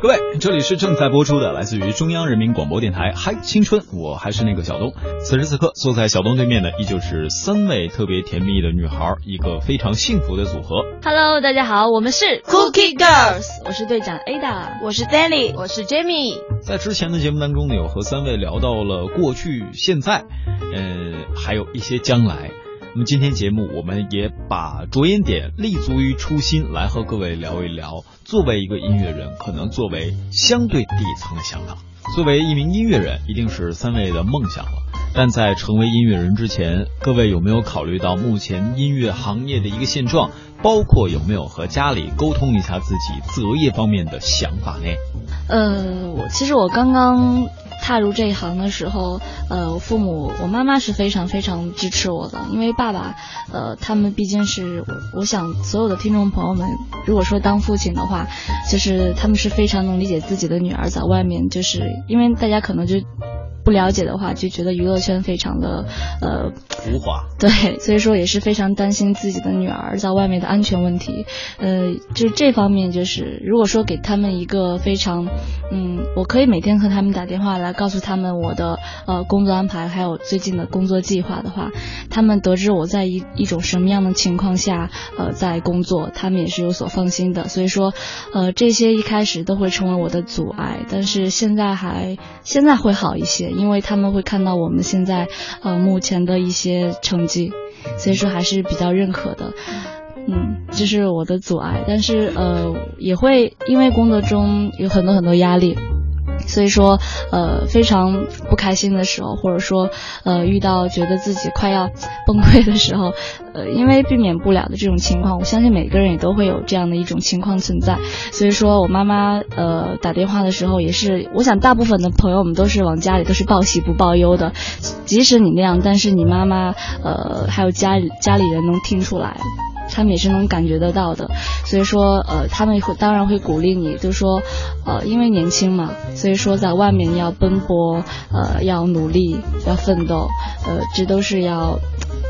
各位，这里是正在播出的，来自于中央人民广播电台《嗨青春》，我还是那个小东。此时此刻，坐在小东对面的依旧是三位特别甜蜜的女孩，一个非常幸福的组合。Hello，大家好，我们是 Cookie Girls，我是队长 Ada，我是 Danny，我是 Jamie。在之前的节目当中呢，有和三位聊到了过去、现在，呃，还有一些将来。那么今天节目，我们也把着眼点立足于初心，来和各位聊一聊，作为一个音乐人，可能作为相对底层的想法。作为一名音乐人，一定是三位的梦想了。但在成为音乐人之前，各位有没有考虑到目前音乐行业的一个现状？包括有没有和家里沟通一下自己择业方面的想法呢？呃，我其实我刚刚踏入这一行的时候，呃，父母，我妈妈是非常非常支持我的，因为爸爸，呃，他们毕竟是，我想所有的听众朋友们，如果说当父亲的话，就是他们是非常能理解自己的女儿在外面，就是因为大家可能就。不了解的话，就觉得娱乐圈非常的呃浮华，对，所以说也是非常担心自己的女儿在外面的安全问题。呃，就这方面，就是如果说给他们一个非常，嗯，我可以每天和他们打电话来告诉他们我的呃工作安排，还有最近的工作计划的话，他们得知我在一一种什么样的情况下呃在工作，他们也是有所放心的。所以说，呃，这些一开始都会成为我的阻碍，但是现在还现在会好一些。因为他们会看到我们现在呃目前的一些成绩，所以说还是比较认可的。嗯，这是我的阻碍，但是呃也会因为工作中有很多很多压力。所以说，呃，非常不开心的时候，或者说，呃，遇到觉得自己快要崩溃的时候，呃，因为避免不了的这种情况，我相信每个人也都会有这样的一种情况存在。所以说我妈妈呃打电话的时候，也是，我想大部分的朋友们都是往家里都是报喜不报忧的，即使你那样，但是你妈妈呃还有家里家里人能听出来。他们也是能感觉得到的，所以说，呃，他们会当然会鼓励你，就说，呃，因为年轻嘛，所以说在外面要奔波，呃，要努力，要奋斗，呃，这都是要，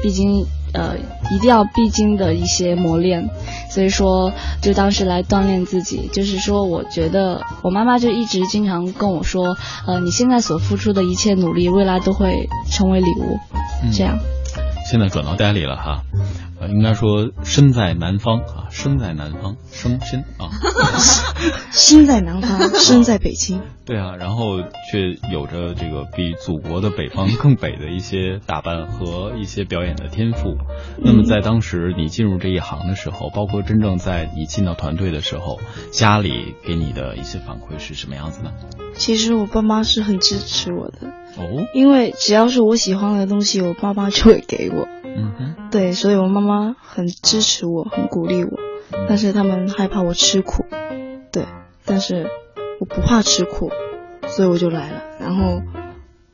毕竟，呃，一定要必经的一些磨练，所以说，就当时来锻炼自己，就是说，我觉得我妈妈就一直经常跟我说，呃，你现在所付出的一切努力，未来都会成为礼物，这样。现在转到 Daily 了哈。呃，应该说身在南方啊，生在南方，生身啊，心在南方，身在北京。对啊，然后却有着这个比祖国的北方更北的一些打扮和一些表演的天赋。那么在当时你进入这一行的时候，包括真正在你进到团队的时候，家里给你的一些反馈是什么样子呢？其实我爸妈是很支持我的哦，因为只要是我喜欢的东西，我爸妈就会给我。嗯哼，对，所以我妈妈很支持我，很鼓励我，但是他们害怕我吃苦，对，但是我不怕吃苦，所以我就来了。然后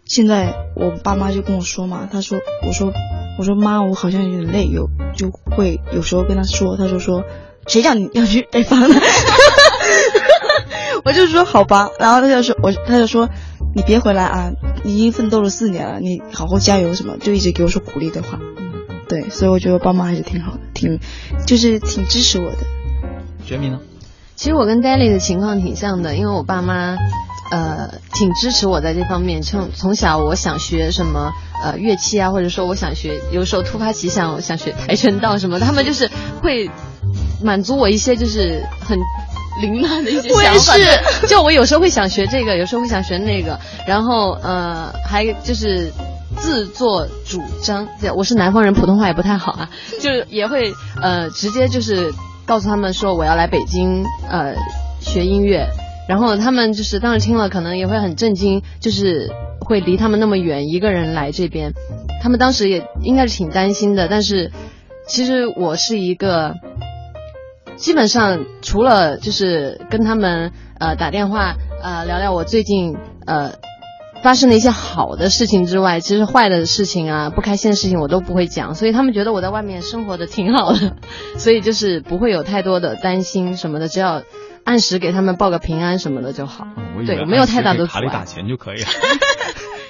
现在我爸妈就跟我说嘛，他说，我说，我说妈，我好像有点累，有就会有时候跟他说，他就说，谁叫你要去北方的？我就说好吧，然后他就说，我他就说，你别回来啊，你已经奋斗了四年了，你好好加油什么，就一直给我说鼓励的话。对，所以我觉得我爸妈还是挺好的，挺就是挺支持我的。觉明呢？其实我跟 Daly 的情况挺像的，因为我爸妈呃挺支持我在这方面。从从小我想学什么呃乐器啊，或者说我想学，有时候突发奇想我想学跆拳道什么，他们就是会满足我一些就是很。凌乱的一些想法，是就我有时候会想学这个，有时候会想学那个，然后呃还就是自作主张。对我是南方人，普通话也不太好啊，就是也会呃直接就是告诉他们说我要来北京呃学音乐，然后他们就是当时听了可能也会很震惊，就是会离他们那么远一个人来这边，他们当时也应该是挺担心的，但是其实我是一个。基本上除了就是跟他们呃打电话呃聊聊我最近呃发生了一些好的事情之外，其实坏的事情啊不开心的事情我都不会讲，所以他们觉得我在外面生活的挺好的，所以就是不会有太多的担心什么的，只要按时给他们报个平安什么的就好。嗯、对，没有太大的卡里打钱就可以了。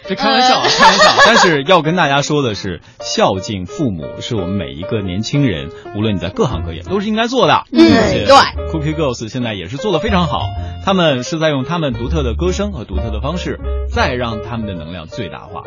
这开玩笑，啊，开玩笑。但是要跟大家说的是，孝敬父母是我们每一个年轻人，无论你在各行各业，都是应该做的。嗯，对。Cookie Girls 现在也是做的非常好。他们是在用他们独特的歌声和独特的方式，再让他们的能量最大化。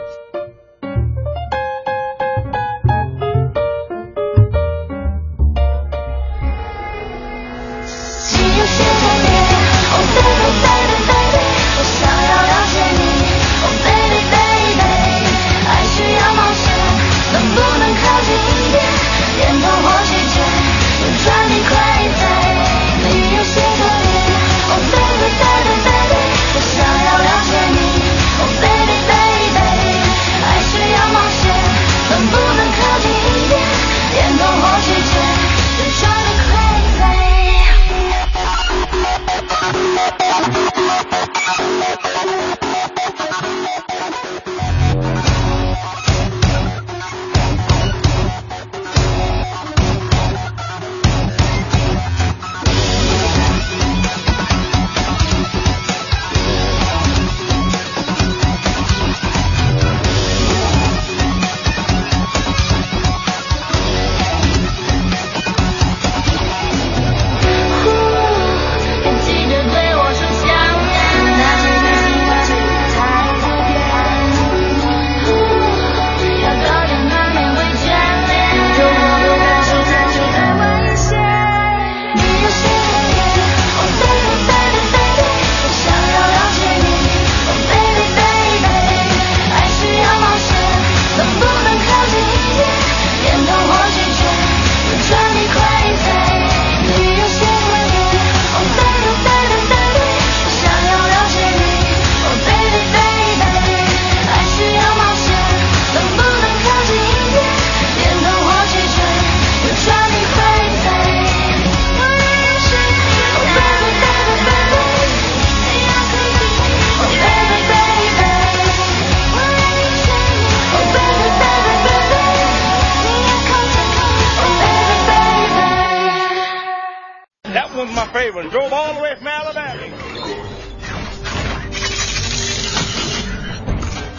With my favorite，go on with me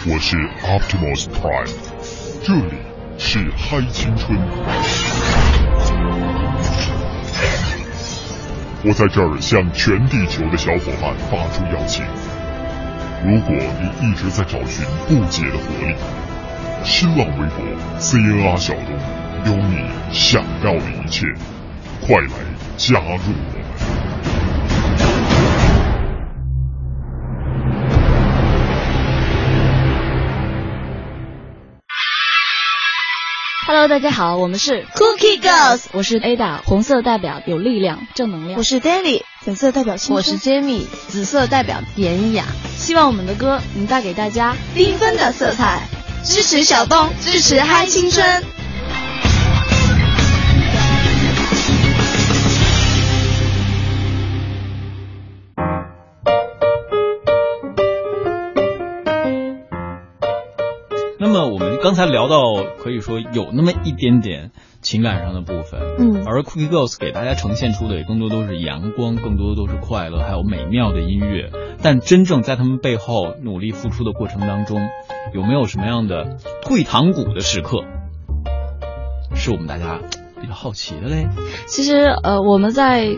我是 Optimus Prime，这里是嗨青春。我在这儿向全地球的小伙伴发出邀请：如果你一直在找寻不解的活力，新浪微博 CNR 小东有你想要的一切，快来加入我们！Hello，大家好，我们是 Cookie Girls，我是 Ada，红色代表有力量、正能量。我是 Daily，粉色代表青春。我是 Jamie，紫色代表典雅。希望我们的歌能带给大家缤纷的色彩，支持小东，支持嗨青春。刚才聊到，可以说有那么一点点情感上的部分，嗯，而 Cookie Girls 给大家呈现出的也更多都是阳光，更多的都是快乐，还有美妙的音乐。但真正在他们背后努力付出的过程当中，有没有什么样的退堂鼓的时刻，是我们大家比较好奇的嘞？其实，呃，我们在。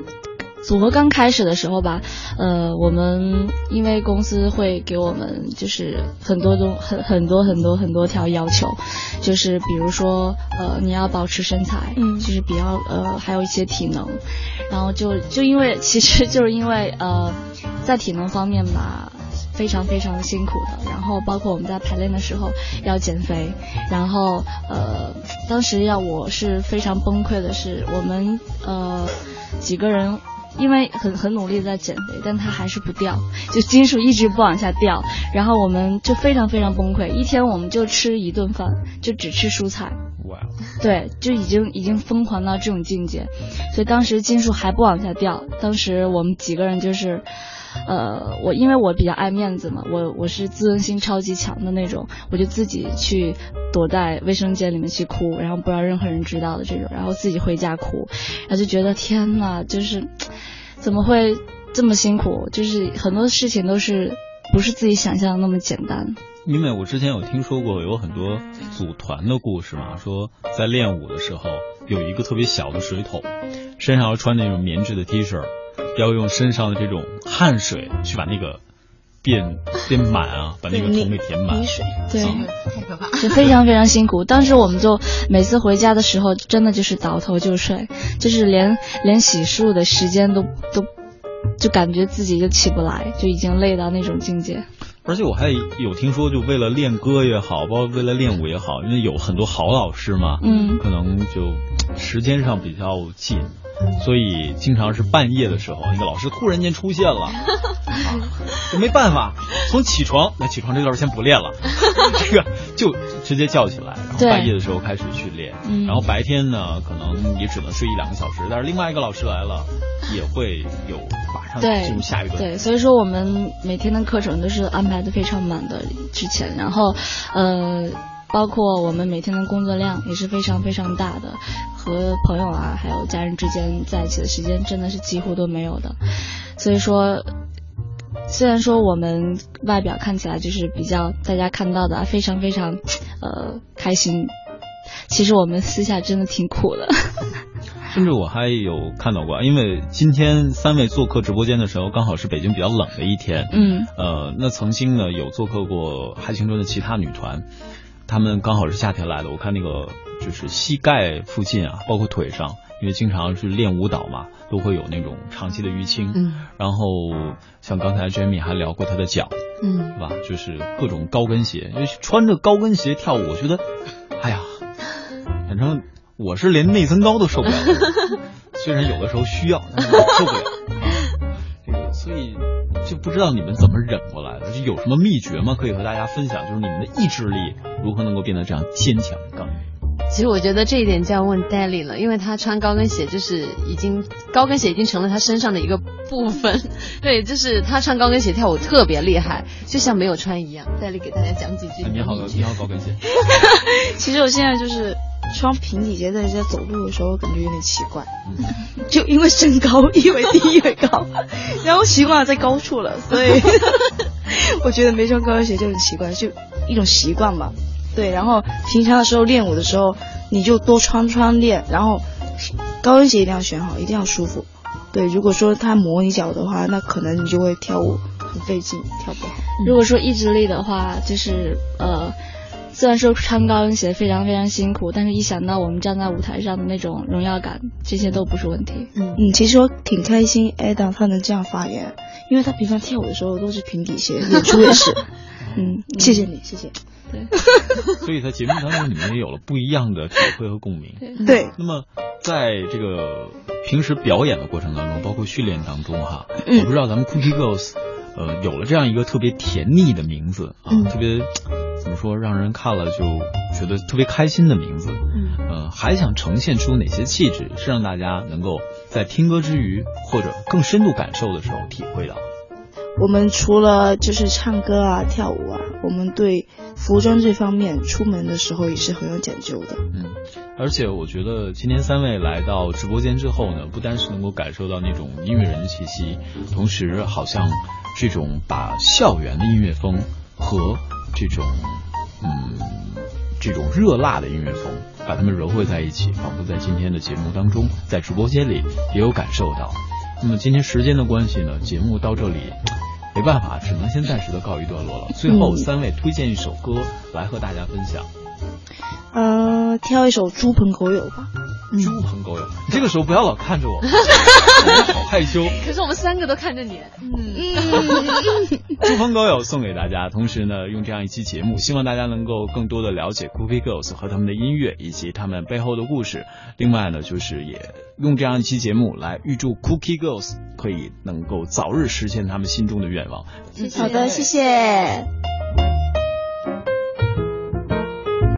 组合刚开始的时候吧，呃，我们因为公司会给我们就是很多东很很多很多很多条要求，就是比如说呃你要保持身材，嗯，就是比较呃还有一些体能，然后就就因为其实就是因为呃在体能方面吧非常非常的辛苦的，然后包括我们在排练的时候要减肥，然后呃当时要我是非常崩溃的是我们呃几个人。因为很很努力在减肥，但它还是不掉，就斤数一直不往下掉，然后我们就非常非常崩溃，一天我们就吃一顿饭，就只吃蔬菜。对，就已经已经疯狂到这种境界，所以当时金属还不往下掉，当时我们几个人就是。呃，我因为我比较爱面子嘛，我我是自尊心超级强的那种，我就自己去躲在卫生间里面去哭，然后不让任何人知道的这种，然后自己回家哭，然后就觉得天呐，就是怎么会这么辛苦？就是很多事情都是不是自己想象的那么简单。因为我之前有听说过有很多组团的故事嘛，说在练舞的时候有一个特别小的水桶，身上要穿那种棉质的 T 恤。要用身上的这种汗水去把那个变变满啊，把那个桶给填满。泥水，对，太可怕。就非常非常辛苦。当时我们就每次回家的时候，真的就是倒头就睡，就是连连洗漱的时间都都，就感觉自己就起不来，就已经累到那种境界。而且我还有听说，就为了练歌也好，包括为了练舞也好，因为有很多好老师嘛，嗯可能就时间上比较紧，所以经常是半夜的时候，那个老师突然间出现了，啊，就没办法，从起床，那起床这段先不练了，这个就直接叫起来，然后半夜的时候开始训练，嗯然后白天呢，可能也只能睡一两个小时，但是另外一个老师来了，也会有马上进入下一个。对，所以说我们每天的课程都是安排的非常满的，之前，然后呃，包括我们每天的工作量也是非常非常大的，和朋友啊还有家人之间在一起的时间真的是几乎都没有的，所以说。虽然说我们外表看起来就是比较大家看到的啊非常非常，呃开心，其实我们私下真的挺苦的。甚至我还有看到过，因为今天三位做客直播间的时候，刚好是北京比较冷的一天。嗯呃，那曾经呢有做客过嗨青春的其他女团，她们刚好是夏天来的。我看那个就是膝盖附近啊，包括腿上，因为经常是练舞蹈嘛，都会有那种长期的淤青。嗯然后像刚才 Jamie 还聊过她的脚，嗯是吧？就是各种高跟鞋，因为穿着高跟鞋跳舞，我觉得，哎呀，反正我是连内增高都受不了的，虽然有的时候需要，但是我受不了啊。这个，所以就不知道你们怎么忍过来的，就有什么秘诀吗？可以和大家分享，就是你们的意志力如何能够变得这样坚强刚毅。其实我觉得这一点就要问 Daly 了，因为他穿高跟鞋就是已经高跟鞋已经成了他身上的一个部分。对，就是他穿高跟鞋跳舞特别厉害，就像没有穿一样。Daly 给大家讲几句哎你好，你好，高跟鞋。其实我现在就是穿平底鞋在家走路的时候，感觉有点奇怪，就因为身高一为低一为高，然后习惯了在高处了，所以我觉得没穿高跟鞋就很奇怪，就一种习惯吧。对，然后平常的时候练舞的时候，你就多穿穿练，然后高跟鞋一定要选好，一定要舒服。对，如果说它磨你脚的话，那可能你就会跳舞很费劲，跳不好。如果说意志力的话，就是呃，虽然说穿高跟鞋非常非常辛苦，但是一想到我们站在舞台上的那种荣耀感，这些都不是问题。嗯嗯，其实我挺开心，Ada 他能这样发言，因为他平常跳舞的时候都是平底鞋，演出也是。嗯，谢谢你，谢谢。对，所以在节目当中，你们也有了不一样的体会和共鸣。对，那么，在这个平时表演的过程当中，包括训练当中哈，嗯我不知道咱们 Cookie Girls，呃，有了这样一个特别甜腻的名字啊，嗯特别怎么说，让人看了就觉得特别开心的名字。嗯呃，还想呈现出哪些气质，是让大家能够在听歌之余，或者更深度感受的时候体会到？我们除了就是唱歌啊、跳舞啊，我们对服装这方面出门的时候也是很有讲究的。嗯，而且我觉得今天三位来到直播间之后呢，不单是能够感受到那种音乐人的气息，同时好像这种把校园的音乐风和这种嗯这种热辣的音乐风，把它们糅汇在一起，仿佛在今天的节目当中，在直播间里也有感受到。那么今天时间的关系呢，节目到这里。没办法，只能先暂时的告一段落了。最后，嗯三位推荐一首歌来和大家分享。呃，挑一首《猪朋狗友》吧。猪朋狗友，你这个时候不要老看着我，我 好害羞。可是我们三个都看着你。嗯猪朋狗友送给大家，同时呢，用这样一期节目，希望大家能够更多的了解 Cookie Girls 和他们的音乐以及他们背后的故事。另外呢，就是也用这样一期节目来预祝 Cookie Girls 可以能够早日实现他们心中的愿望。谢谢好的，谢谢。